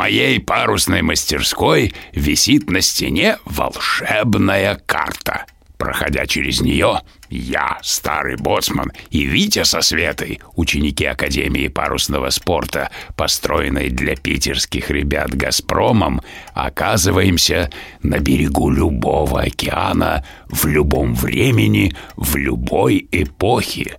моей парусной мастерской висит на стене волшебная карта. Проходя через нее, я, старый боцман, и Витя со Светой, ученики Академии парусного спорта, построенной для питерских ребят «Газпромом», оказываемся на берегу любого океана, в любом времени, в любой эпохе.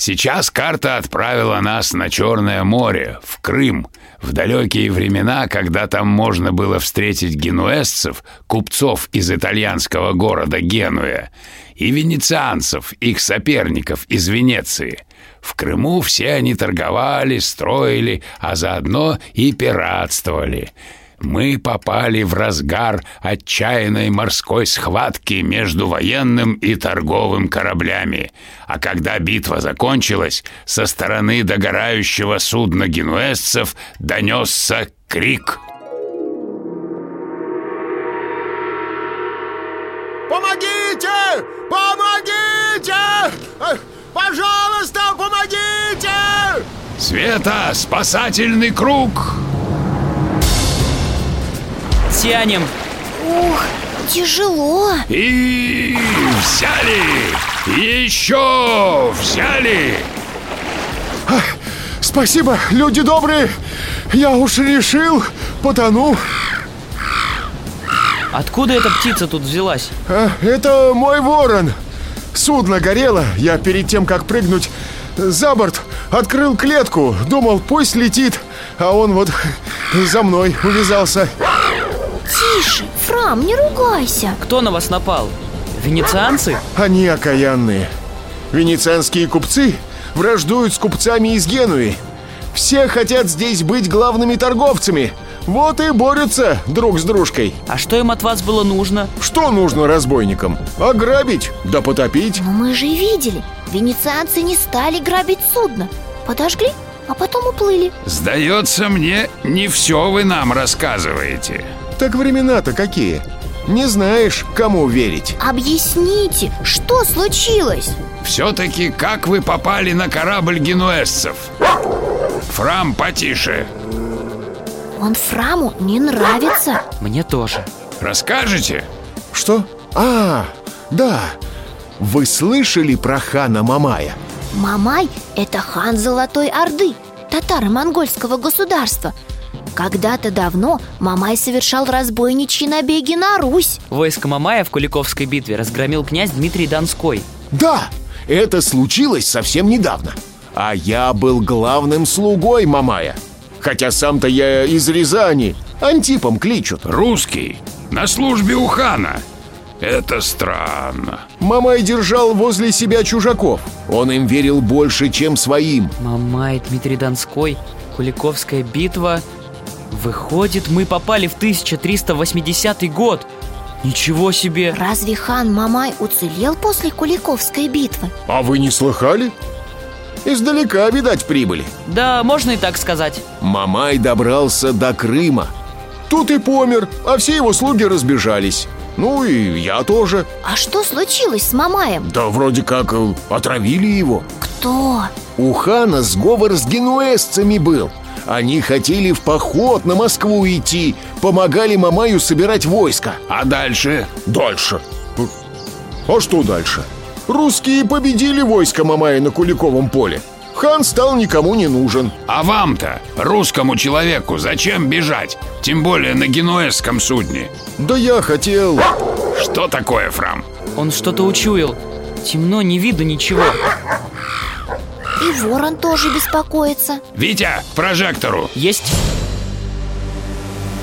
Сейчас карта отправила нас на Черное море, в Крым, в далекие времена, когда там можно было встретить генуэзцев, купцов из итальянского города Генуя, и венецианцев, их соперников из Венеции. В Крыму все они торговали, строили, а заодно и пиратствовали – мы попали в разгар отчаянной морской схватки между военным и торговым кораблями. А когда битва закончилась, со стороны догорающего судна генуэзцев донесся крик. Помогите! Помогите! Пожалуйста, помогите! Света, спасательный круг! Тянем. Ух, тяжело. И взяли! Еще взяли! Спасибо, люди добрые. Я уж решил, потону. Откуда эта птица тут взялась? А, это мой ворон. Судно горело. Я перед тем, как прыгнуть за борт, открыл клетку. Думал, пусть летит. А он вот за мной увязался. Фрам, не ругайся. Кто на вас напал? Венецианцы? Они окаянные Венецианские купцы враждуют с купцами из Генуи. Все хотят здесь быть главными торговцами. Вот и борются друг с дружкой. А что им от вас было нужно? Что нужно разбойникам? Ограбить, да потопить. Но мы же и видели. Венецианцы не стали грабить судно. Подожгли, а потом уплыли. Сдается мне, не все вы нам рассказываете так времена-то какие? Не знаешь, кому верить Объясните, что случилось? Все-таки как вы попали на корабль генуэзцев? Фрам потише Он Фраму не нравится Мне тоже Расскажете? Что? А, да Вы слышали про хана Мамая? Мамай – это хан Золотой Орды Татаро-монгольского государства – когда-то давно Мамай совершал разбойничьи набеги на Русь. Войско Мамая в Куликовской битве разгромил князь Дмитрий Донской. Да, это случилось совсем недавно. А я был главным слугой Мамая. Хотя сам-то я из Рязани Антипом кличут. Русский, на службе у хана. Это странно. Мамай держал возле себя чужаков. Он им верил больше, чем своим. Мамай, Дмитрий Донской, Куликовская битва Выходит, мы попали в 1380 год Ничего себе! Разве хан Мамай уцелел после Куликовской битвы? А вы не слыхали? Издалека, видать, прибыли Да, можно и так сказать Мамай добрался до Крыма Тут и помер, а все его слуги разбежались Ну и я тоже А что случилось с Мамаем? Да вроде как э, отравили его Кто? У хана сговор с генуэзцами был они хотели в поход на Москву идти Помогали Мамаю собирать войско А дальше? Дальше А что дальше? Русские победили войско Мамая на Куликовом поле хан стал никому не нужен А вам-то, русскому человеку, зачем бежать? Тем более на генуэзском судне Да я хотел... Что такое, Фрам? Он что-то учуял. Темно, не видно ничего. И ворон тоже беспокоится Витя, к прожектору Есть?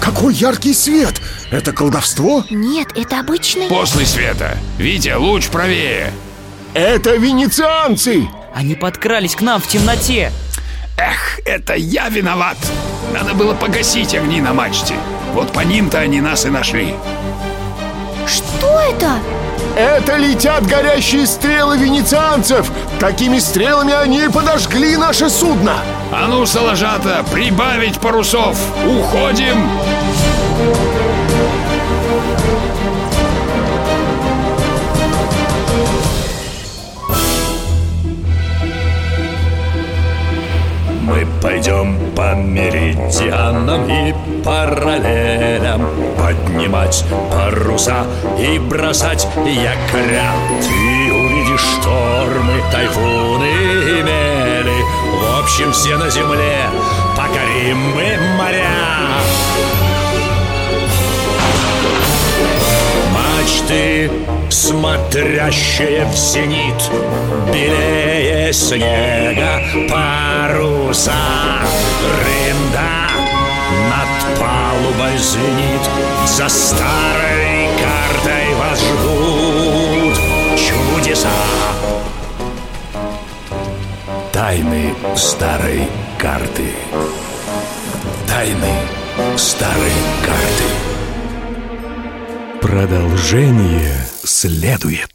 Какой яркий свет! Это колдовство? Нет, это обычный После света Витя, луч правее Это венецианцы! Они подкрались к нам в темноте. Эх, это я виноват Надо было погасить огни на мачте Вот по ним-то они нас и нашли Что это? Это летят горящие стрелы венецианцев! Такими стрелами они подожгли наше судно! А ну, Салажата, прибавить парусов Уходим Мы пойдем по меридианам и параллелям Поднимать паруса и бросать якоря. Ты увидишь штормы, тайфуны и мели. В общем, все на земле. Покорим мы моря. Мачты, смотрящие в зенит Белее снега паруса звенит За старой картой вас ждут чудеса. Тайны старой карты. Тайны старой карты. Продолжение следует.